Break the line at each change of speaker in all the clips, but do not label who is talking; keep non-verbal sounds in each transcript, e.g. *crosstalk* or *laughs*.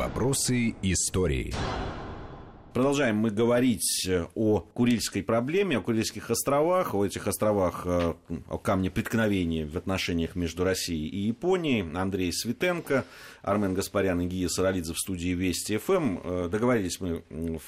Вопросы истории.
Продолжаем мы говорить э, о Курильской проблеме, о Курильских островах, о этих островах, э, о камне преткновения в отношениях между Россией и Японией. Андрей Светенко, Армен Гаспарян и Гия Саралидзе в студии Вести ФМ. Э, договорились мы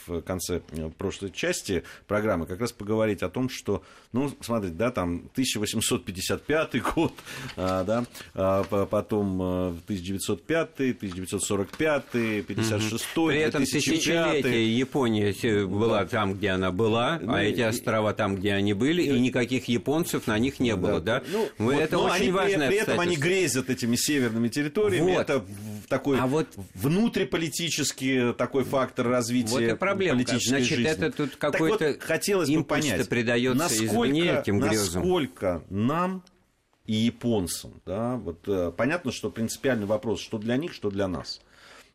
в конце прошлой части программы как раз поговорить о том, что, ну, смотрите, да, там 1855 год, да, потом 1905, 1945, 56,
При этом тысячелетие Япония была там, где она была, ну, а эти острова там, где они были, и, и никаких японцев на них не было, да?
Ну, вот, это очень они, важно. При, при этом они грезят этими северными территориями. Вот. Это такой а вот... внутриполитический такой фактор развития вот и
проблема.
политической
Значит,
жизни.
это тут какой-то вот,
хотелось бы понять,
придается
насколько,
этим грезам.
насколько нам и японцам, да, вот э, понятно, что принципиальный вопрос, что для них, что для нас –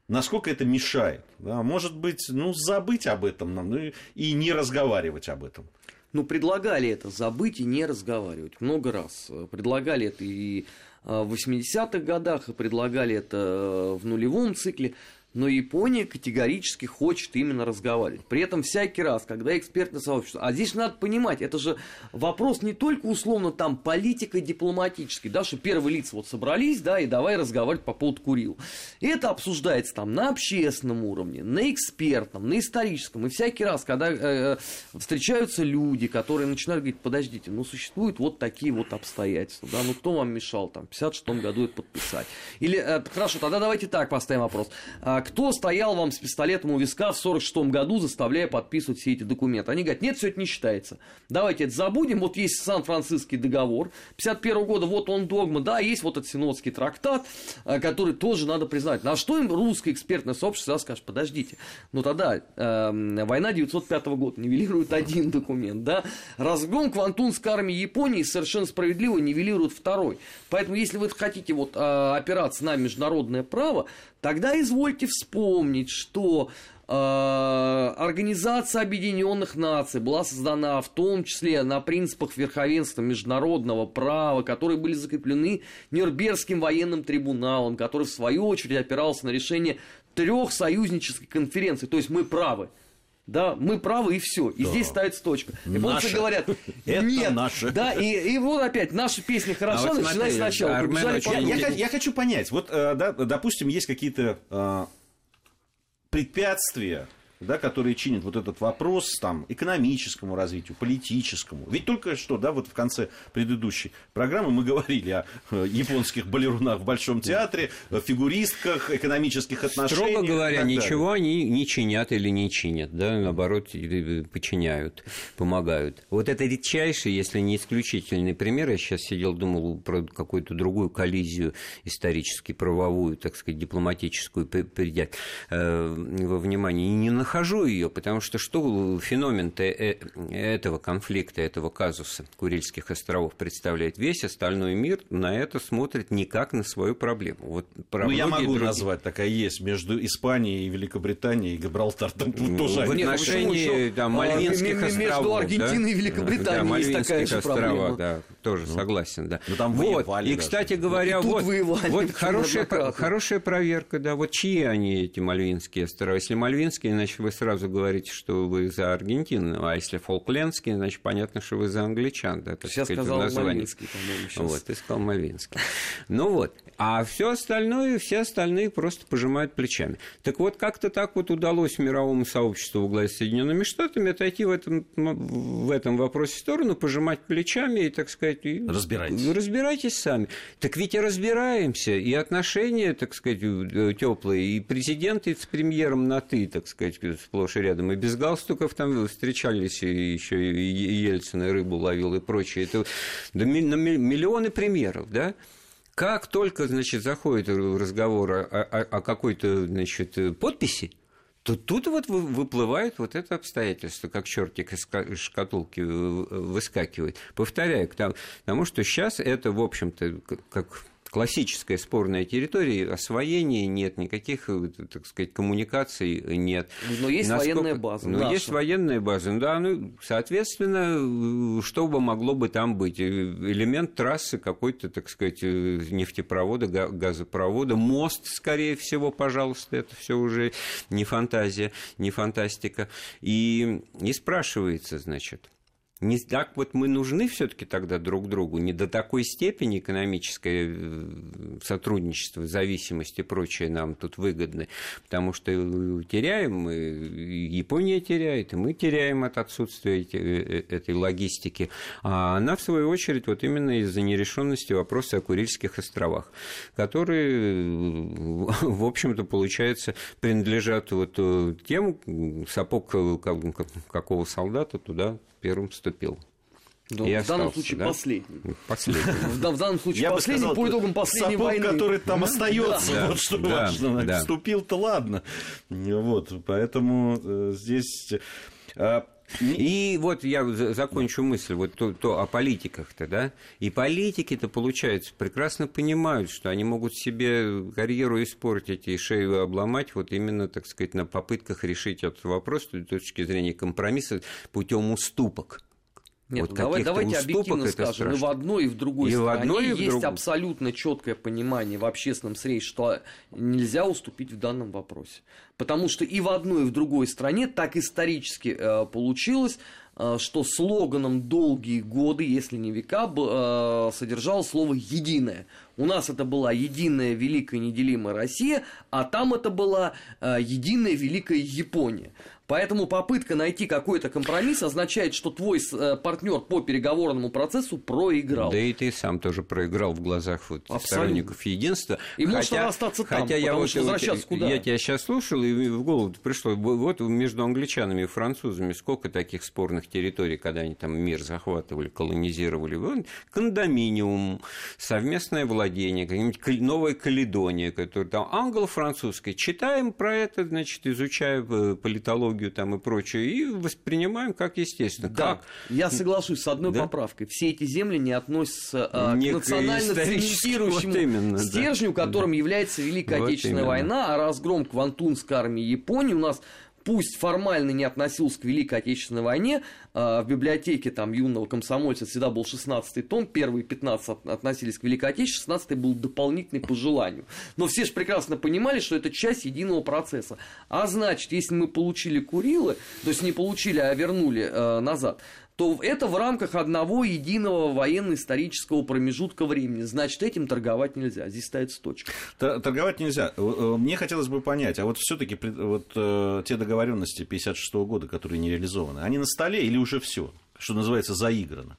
насколько это мешает. Да? Может быть, ну, забыть об этом нам ну, и не разговаривать об этом.
Ну, предлагали это забыть и не разговаривать много раз. Предлагали это и э, в 80-х годах, предлагали это э, в нулевом цикле но Япония категорически хочет именно разговаривать. При этом всякий раз, когда экспертное сообщество... А здесь надо понимать, это же вопрос не только условно там политико-дипломатический, да, что первые лица вот собрались, да, и давай разговаривать по поводу Курил. это обсуждается там на общественном уровне, на экспертном, на историческом. И всякий раз, когда э, э, встречаются люди, которые начинают говорить, подождите, ну существуют вот такие вот обстоятельства, да, ну кто вам мешал там в 56 году это подписать? Или, э, хорошо, тогда давайте так поставим вопрос. Кто стоял вам с пистолетом у виска в 46 году, заставляя подписывать все эти документы? Они говорят, нет, все это не считается. Давайте это забудем. Вот есть Сан-Франциский договор 51 года, вот он догма, да, есть вот этот Синодский трактат, э, который тоже надо признать. На что им русское экспертное сообщество скажет, подождите, ну тогда э, война 905 года нивелирует один документ, да, разгром Квантунской армии Японии совершенно справедливо нивелирует второй. Поэтому, если вы хотите вот э, опираться на международное право, тогда извольте вспомнить, что э, Организация Объединенных Наций была создана в том числе на принципах верховенства международного права, которые были закреплены Нюрнбергским военным трибуналом, который в свою очередь опирался на решение трех союзнических конференций. То есть мы правы. Да, мы правы и все. И да. здесь ставится точка. Японцы говорят, *laughs* нет, наше. да, и, и вот опять наша песня хорошо, а вот начинай сначала.
Я, я, я хочу понять, вот, э, да, допустим, есть какие-то э, препятствия да, которые чинят вот этот вопрос там, экономическому развитию, политическому. Ведь только что, да, вот в конце предыдущей программы мы говорили о э, японских балерунах в Большом театре, фигуристках, экономических отношениях.
Строго говоря, ничего они не чинят или не чинят, да, наоборот, подчиняют, помогают. Вот это редчайший, если не исключительный пример. Я сейчас сидел, думал про какую-то другую коллизию исторически правовую, так сказать, дипломатическую, придя э, во внимание. И не нахожу ее, потому что что феномен э, этого конфликта, этого казуса Курильских островов представляет весь остальной мир, на это смотрит не как на свою проблему. Вот
ну, я могу другие... назвать, такая есть между Испанией и Великобританией и Гибралтаром.
Ну, тоже в отношении да, Мальвинских а, островов.
Между Аргентиной да? и Великобританией да, есть такая же проблема.
Да, тоже ну, согласен, да.
Но там
вот. И, кстати говоря, вот, вот *laughs* хорошая, хорошая проверка, да, вот чьи они, эти Мальвинские острова. Если Мальвинские, значит, значит, вы сразу говорите, что вы за Аргентину, а если Фолклендский, значит, понятно, что вы за англичан. Да,
так сейчас сказать, сказал Мальвинский, по-моему. Сейчас.
Вот, ты сказал Мальвинский. Ну вот, а все остальное, все остальные просто пожимают плечами. Так вот, как-то так вот удалось мировому сообществу во главе с Соединенными Штатами отойти в этом, в этом вопросе в сторону, пожимать плечами и, так сказать, и
разбирайтесь.
разбирайтесь сами. Так ведь и разбираемся, и отношения, так сказать, теплые, и президент и с премьером на ты, так сказать, сплошь и рядом, и без галстуков там встречались, и еще и Ельцин и рыбу ловил и прочее. Это да, миллионы примеров, да? Как только, значит, заходит разговор о, о, о какой-то, значит, подписи, то тут вот выплывает вот это обстоятельство, как чертик из шкатулки выскакивает. Повторяю, к тому, что сейчас это, в общем-то, как классическая спорная территория, освоения нет, никаких, э, так сказать, коммуникаций нет.
Но есть Насколько... военная база.
Ну, есть военная база, да, ну, соответственно, что бы могло бы там быть? Э, элемент трассы какой-то, так сказать, э, нефтепровода, газопровода, мост, скорее всего, пожалуйста, это все уже не фантазия, не фантастика. И, и спрашивается, значит, не так вот мы нужны все-таки тогда друг другу, не до такой степени экономическое э, сотрудничество, зависимость и прочее нам тут выгодны, потому что теряем мы, Япония теряет, и мы теряем от отсутствия э, этой логистики. А она, в свою очередь, вот именно из-за нерешенности вопроса о Курильских островах, которые, в общем-то, получается, принадлежат вот э, тем, сапог какого солдата туда первым вступил.
Да, и в остался, данном случае да? последний.
Последний.
В, *laughs* в данном случае Я последний сказал, по итогам последней
сапог,
войны.
который там *laughs* остается, да. вот что да, важно. Да. Вступил-то ладно. Вот, поэтому э, здесь...
Э, и вот я закончу мысль, вот то, то о политиках-то, да, и политики-то, получается, прекрасно понимают, что они могут себе карьеру испортить и шею обломать вот именно, так сказать, на попытках решить этот вопрос с точки зрения компромисса путем уступок.
Нет, вот ну, давай, давайте объективно скажем, и в одной, и в другой и стране в одной, и в есть друг... абсолютно четкое понимание в общественном среде, что нельзя уступить в данном вопросе. Потому что и в одной, и в другой стране так исторически э, получилось, э, что слоганом долгие годы, если не века, э, содержало слово «единое». У нас это была единая великая неделимая Россия, а там это была э, единая великая Япония. Поэтому попытка найти какой-то компромисс означает, что твой э, партнер по переговорному процессу проиграл.
Да и ты сам тоже проиграл в глазах вот сторонников единства.
И хотя, может остаться там, хотя я вот, возвращаться вот, куда?
Я тебя сейчас слушал, и в голову пришло, вот между англичанами и французами сколько таких спорных территорий, когда они там мир захватывали, колонизировали. Вот, кондоминиум, совместное владение, какая-нибудь Новая Каледония, которая там англо-французская. Читаем про это, значит, изучая э, политологию идеологию там и прочее, и воспринимаем как естественно.
Да,
как?
я соглашусь с одной да? поправкой. Все эти земли не относятся а, к национально цементирующему вот *laughs* именно, стержню, да. которым да. является Великая вот Отечественная именно. война, а разгром Квантунской армии Японии у нас пусть формально не относился к Великой Отечественной войне, в библиотеке там юного комсомольца всегда был 16-й том, первые 15 относились к Великой Отечественной, 16-й был дополнительный по желанию. Но все же прекрасно понимали, что это часть единого процесса. А значит, если мы получили Курилы, то есть не получили, а вернули э, назад, то это в рамках одного единого военно-исторического промежутка времени. Значит, этим торговать нельзя. Здесь ставится точка.
Торговать нельзя. Э, э, мне хотелось бы понять, а вот все-таки вот, э, те договоренности 56 года, которые не реализованы, они на столе или уже все, что называется, заиграно?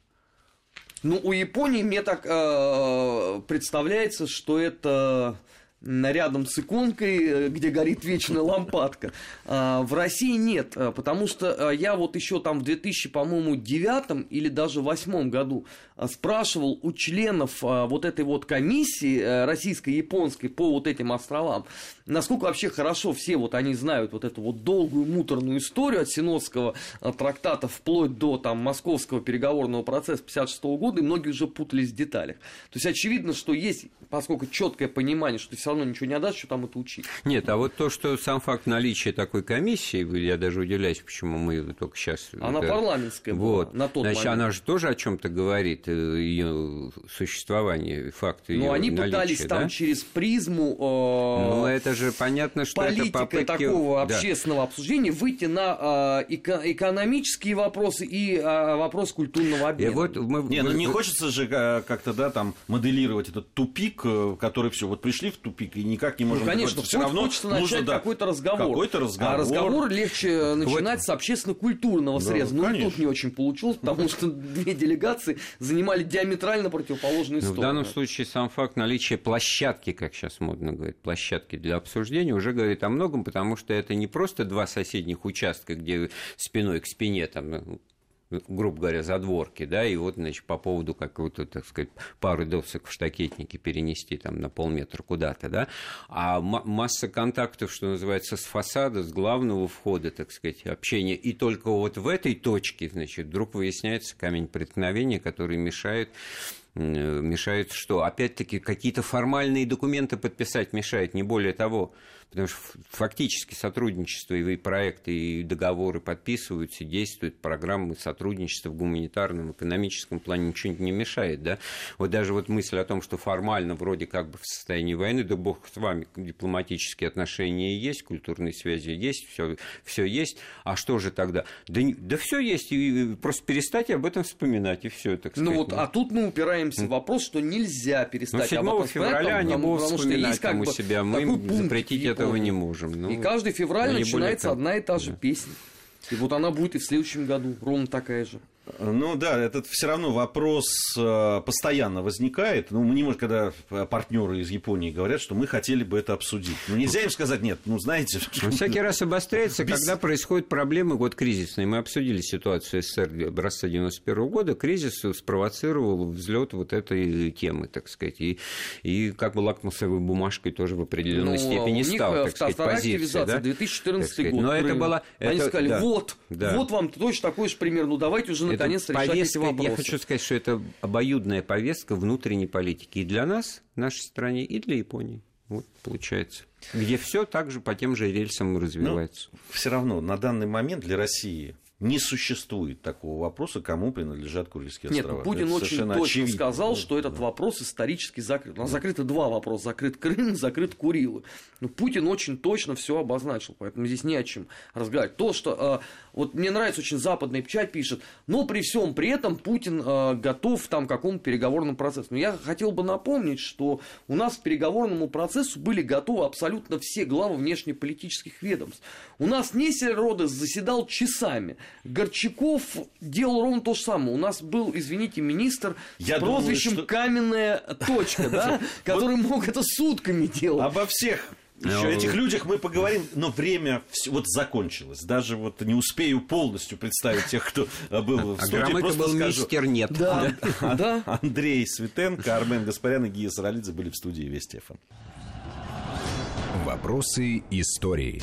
Ну, у Японии мне так э, представляется, что это рядом с иконкой, э, где горит вечная лампадка. А, в России нет, а, потому что а, я вот еще там в 2000, по-моему, девятом или даже восьмом году спрашивал у членов вот этой вот комиссии э, российско-японской по вот этим островам, насколько вообще хорошо все вот они знают вот эту вот долгую муторную историю от Синодского трактата вплоть до там московского переговорного процесса 56 года, и многие уже путались в деталях. То есть очевидно, что есть, поскольку четкое понимание, что все равно ничего не отдаст, что там это учить.
Нет, а вот то, что сам факт наличия такой комиссии, я даже удивляюсь, почему мы только сейчас...
Она это... парламентская вот. была на тот
Значит,
момент.
она же тоже о чем то говорит, э, ее существование, факт ее
Но они
наличия,
пытались
да?
там через призму...
Э, ну, это же понятно, что
политика
это попытки...
такого да. общественного обсуждения выйти на э, эко- экономические вопросы и э, вопрос культурного обмена. И
вот мы... Не, ну не хочется же э, как-то, да, там моделировать этот тупик, э, который все, вот пришли в тупик, тупик и никак не можем...
Ну, конечно, все равно хочется начать да, какой-то разговор.
Какой-то разговор.
А разговор легче начинать с общественно-культурного среза. Да, ну, и тут не очень получилось, *laughs* потому что две делегации занимали диаметрально противоположные стороны.
В данном случае сам факт наличия площадки, как сейчас модно говорить, площадки для обсуждения уже говорит о многом, потому что это не просто два соседних участка, где спиной к спине там грубо говоря, задворки, да, и вот, значит, по поводу какой-то, так сказать, пары досок в штакетнике перенести там на полметра куда-то, да, а масса контактов, что называется, с фасада, с главного входа, так сказать, общения, и только вот в этой точке, значит, вдруг выясняется камень преткновения, который мешает Мешает что? Опять-таки, какие-то формальные документы подписать мешает, не более того. Потому что фактически сотрудничество и проекты, и договоры подписываются, действуют, программы сотрудничества в гуманитарном, экономическом плане ничего не мешает. Да? Вот даже вот мысль о том, что формально вроде как бы в состоянии войны, да бог с вами, дипломатические отношения есть, культурные связи есть, все, все есть. А что же тогда? Да, да все есть, и просто перестать об этом вспоминать, и все, так
сказать. Ну вот, а тут мы упираемся в вопрос, что нельзя перестать ну, 7 об этом
февраля они будут вспоминать там у себя, мы запретить это этого не можем.
Ну, и каждый февраль начинается одна и та же песня. И вот она будет и в следующем году ровно такая же.
Ну да, этот все равно вопрос э, постоянно возникает. Ну, мы не можем, когда партнеры из Японии говорят, что мы хотели бы это обсудить. Ну, нельзя им сказать нет, ну, знаете. *laughs*
Он всякий раз обостряется, Без... когда происходят проблемы вот кризисные. Мы обсудили ситуацию СССР образца 91 года. Кризис спровоцировал взлет вот этой темы, так сказать. И, и как бы лакмусовой бумажкой тоже в определенной ну, степени стал, так сказать, позиция. Да?
2014 год. Но это было... Они это, сказали, да, вот, да. вот вам точно такой же пример, ну давайте уже наконец решать эти вопросы.
Я хочу сказать, что это обоюдная повестка внутренней политики и для нас, в нашей стране, и для Японии. Вот получается. Где все также по тем же рельсам развивается.
Но все равно на данный момент для России не существует такого вопроса, кому принадлежат Курильские
Нет,
острова.
Нет, Путин Это очень точно очевидно. сказал, что этот вопрос исторически закрыт. У нас закрыты два вопроса. Закрыт Крым, закрыт Курилы. Но Путин очень точно все обозначил, поэтому здесь не о чем разговаривать. То, что... Э, вот мне нравится очень западная печать пишет, но при всем при этом Путин э, готов там к какому-то переговорному процессу. Но я хотел бы напомнить, что у нас к переговорному процессу были готовы абсолютно все главы внешнеполитических ведомств. У нас Несер Родес заседал часами. Горчаков делал ровно то же самое. У нас был, извините, министр Я с прозвищем думаю, что... «Каменная точка», да, *laughs* который мог это сутками делать.
Обо всех еще этих людях мы поговорим, но время вот закончилось. Даже вот не успею полностью представить тех, кто был в а студии. А
просто был скажу. мистер нет.
Да. *laughs* да. Андрей Светенко, Армен Гаспарян и Гия Саралидзе были в студии Вести ФМ.
Вопросы истории.